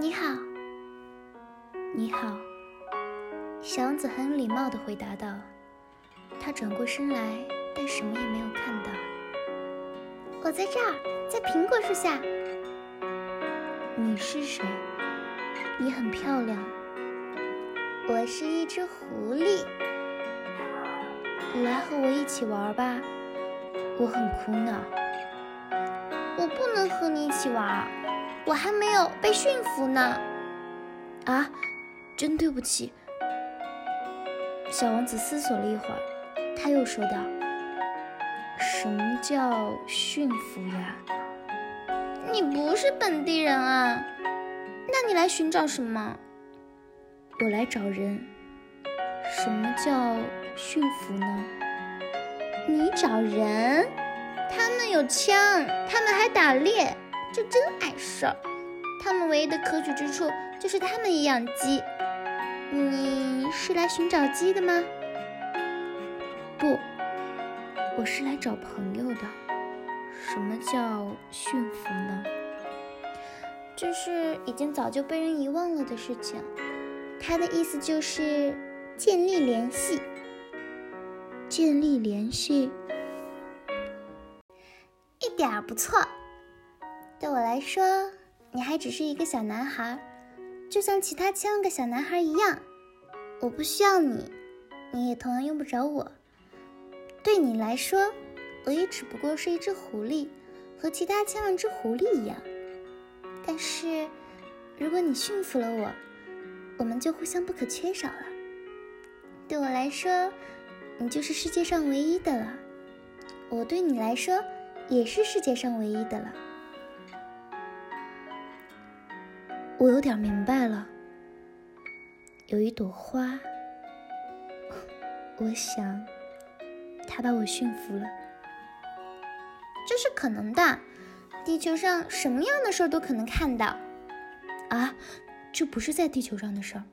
你好，你好。”小王子很礼貌地回答道。他转过身来，但什么也没有看到。我在这儿，在苹果树下。你是谁？你很漂亮。我是一只狐狸。来和我一起玩吧。我很苦恼。我不能和你一起玩，我还没有被驯服呢。啊，真对不起。小王子思索了一会儿。他又说道：“什么叫驯服呀？你不是本地人啊？那你来寻找什么？我来找人。什么叫驯服呢？你找人？他们有枪，他们还打猎，这真碍事儿。他们唯一的可取之处就是他们也养鸡。你是来寻找鸡的吗？”不，我是来找朋友的。什么叫驯服呢？这是已经早就被人遗忘了的事情。他的意思就是建立联系。建立联系，一点儿不错。对我来说，你还只是一个小男孩，就像其他千万个小男孩一样。我不需要你，你也同样用不着我。对你来说，我也只不过是一只狐狸，和其他千万只狐狸一样。但是，如果你驯服了我，我们就互相不可缺少了。对我来说，你就是世界上唯一的了；我对你来说，也是世界上唯一的了。我有点明白了。有一朵花，我想。他把我驯服了，这是可能的。地球上什么样的事儿都可能看到。啊，这不是在地球上的事儿。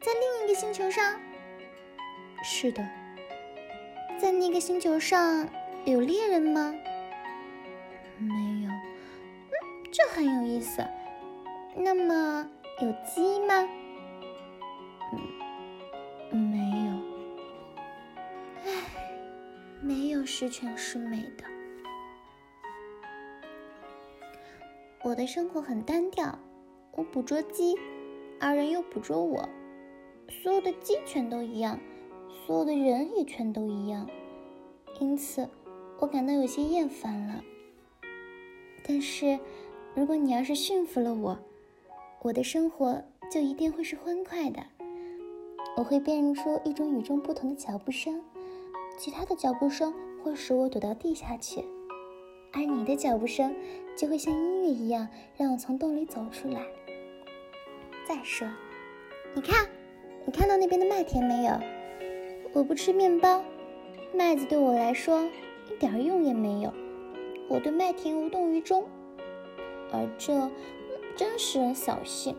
在另一个星球上？是的。在那个星球上有猎人吗？很有意思。那么有鸡吗？嗯，没。没有十全十美的。我的生活很单调，我捕捉鸡，而人又捕捉我。所有的鸡全都一样，所有的人也全都一样，因此我感到有些厌烦了。但是，如果你要是驯服了我，我的生活就一定会是欢快的。我会辨认出一种与众不同的脚步声。其他的脚步声会使我躲到地下去，而你的脚步声就会像音乐一样让我从洞里走出来。再说，你看，你看到那边的麦田没有？我不吃面包，麦子对我来说一点用也没有，我对麦田无动于衷，而这真使人扫兴。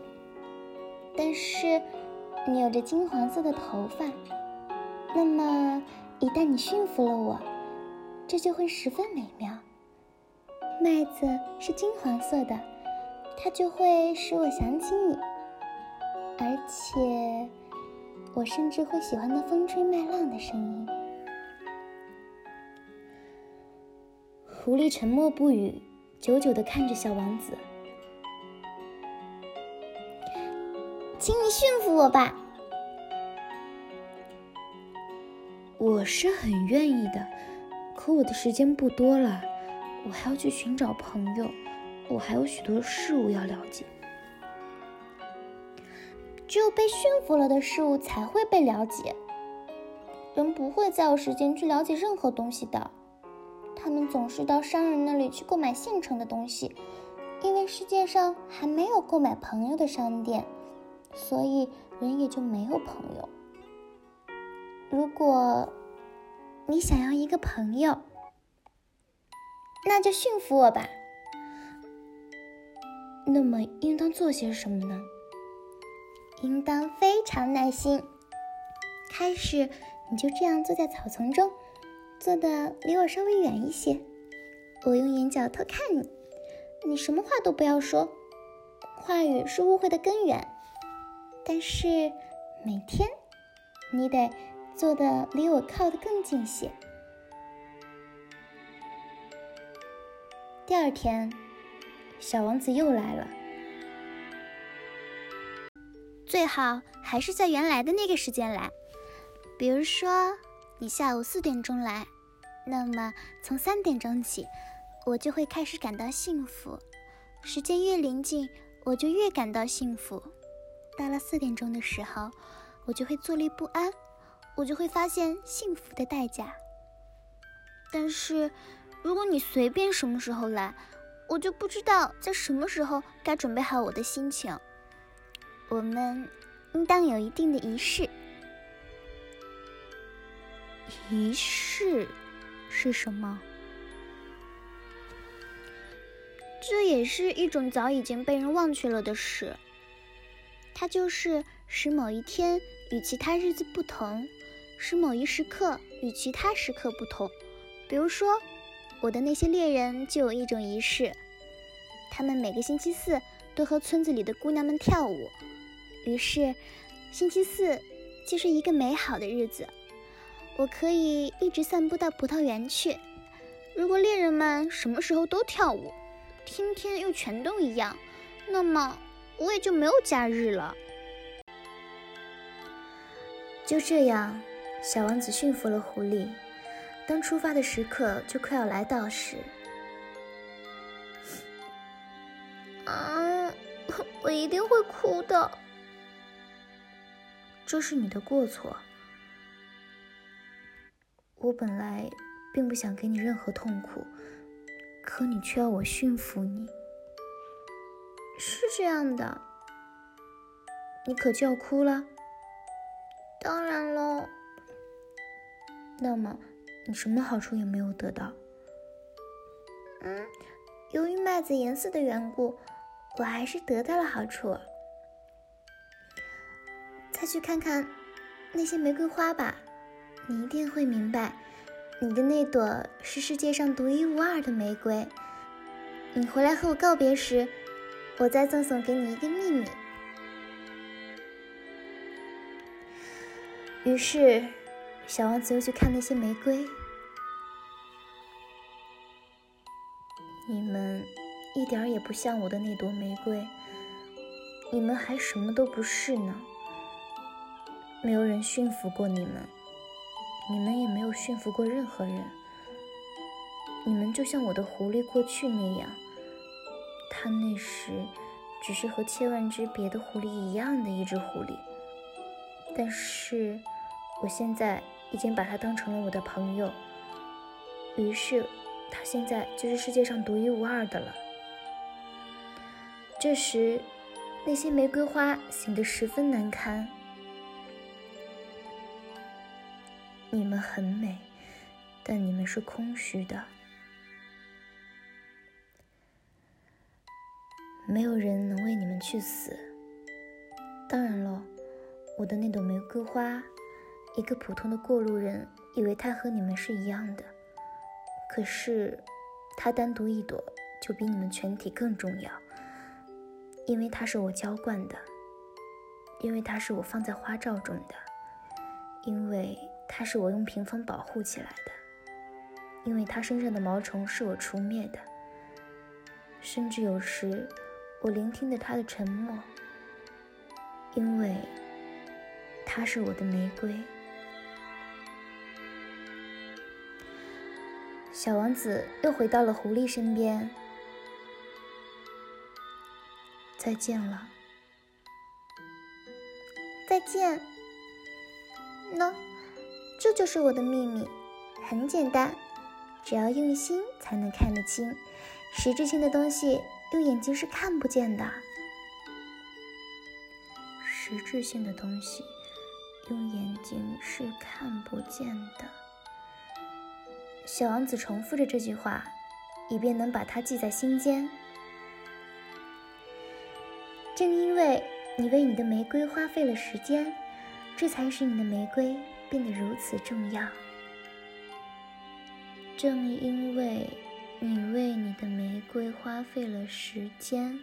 但是，你有着金黄色的头发，那么。一旦你驯服了我，这就会十分美妙。麦子是金黄色的，它就会使我想起你，而且我甚至会喜欢那风吹麦浪的声音。狐狸沉默不语，久久的看着小王子。请你驯服我吧。我是很愿意的，可我的时间不多了，我还要去寻找朋友，我还有许多事物要了解。只有被驯服了的事物才会被了解，人不会再有时间去了解任何东西的。他们总是到商人那里去购买现成的东西，因为世界上还没有购买朋友的商店，所以人也就没有朋友。如果你想要一个朋友，那就驯服我吧。那么应当做些什么呢？应当非常耐心。开始，你就这样坐在草丛中，坐的离我稍微远一些。我用眼角偷看你，你什么话都不要说，话语是误会的根源。但是每天，你得做的离我靠得更近些。第二天，小王子又来了。最好还是在原来的那个时间来，比如说你下午四点钟来，那么从三点钟起，我就会开始感到幸福。时间越临近，我就越感到幸福。到了四点钟的时候，我就会坐立不安，我就会发现幸福的代价。但是，如果你随便什么时候来，我就不知道在什么时候该准备好我的心情。我们应当有一定的仪式。仪式是什么？这也是一种早已经被人忘却了的事。它就是使某一天与其他日子不同，使某一时刻与其他时刻不同。比如说，我的那些猎人就有一种仪式，他们每个星期四都和村子里的姑娘们跳舞。于是，星期四就是一个美好的日子，我可以一直散步到葡萄园去。如果猎人们什么时候都跳舞，天天又全都一样，那么。我也就没有假日了。就这样，小王子驯服了狐狸。当出发的时刻就快要来到时，啊，我一定会哭的。这是你的过错。我本来并不想给你任何痛苦，可你却要我驯服你。是这样的，你可就要哭了。当然喽。那么，你什么好处也没有得到？嗯，由于麦子颜色的缘故，我还是得到了好处。再去看看那些玫瑰花吧，你一定会明白，你的那朵是世界上独一无二的玫瑰。你回来和我告别时。我再赠送给你一个秘密。于是，小王子又去看那些玫瑰。你们一点儿也不像我的那朵玫瑰，你们还什么都不是呢。没有人驯服过你们，你们也没有驯服过任何人。你们就像我的狐狸过去那样。它那时只是和千万只别的狐狸一样的一只狐狸，但是我现在已经把它当成了我的朋友，于是它现在就是世界上独一无二的了。这时，那些玫瑰花显得十分难堪。你们很美，但你们是空虚的。没有人能为你们去死。当然了，我的那朵玫瑰花，一个普通的过路人以为它和你们是一样的，可是它单独一朵就比你们全体更重要，因为它是我浇灌的，因为它是我放在花罩中的，因为它是我用屏风保护起来的，因为它身上的毛虫是我除灭的，甚至有时。我聆听着他的沉默，因为他是我的玫瑰。小王子又回到了狐狸身边。再见了，再见。喏，这就是我的秘密，很简单，只要用心才能看得清，实质性的东西。用眼睛是看不见的，实质性的东西用眼睛是看不见的。小王子重复着这句话，以便能把它记在心间。正因为你为你的玫瑰花费了时间，这才使你的玫瑰变得如此重要。正因为。你为你的玫瑰花费了时间，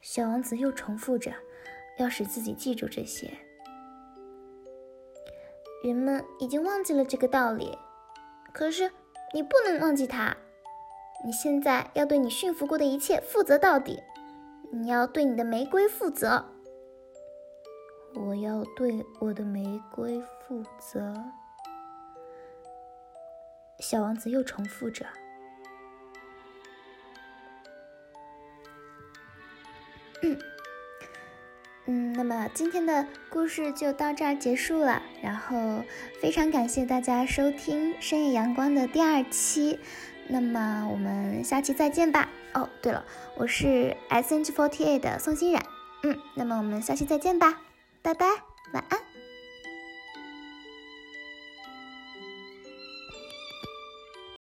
小王子又重复着，要使自己记住这些。人们已经忘记了这个道理，可是你不能忘记它。你现在要对你驯服过的一切负责到底。你要对你的玫瑰负责。我要对我的玫瑰负责。小王子又重复着。嗯嗯，那么今天的故事就到这儿结束了。然后非常感谢大家收听《深夜阳光》的第二期。那么我们下期再见吧。哦，对了，我是 S H Forty Eight 的宋欣冉。嗯，那么我们下期再见吧，拜拜，晚安。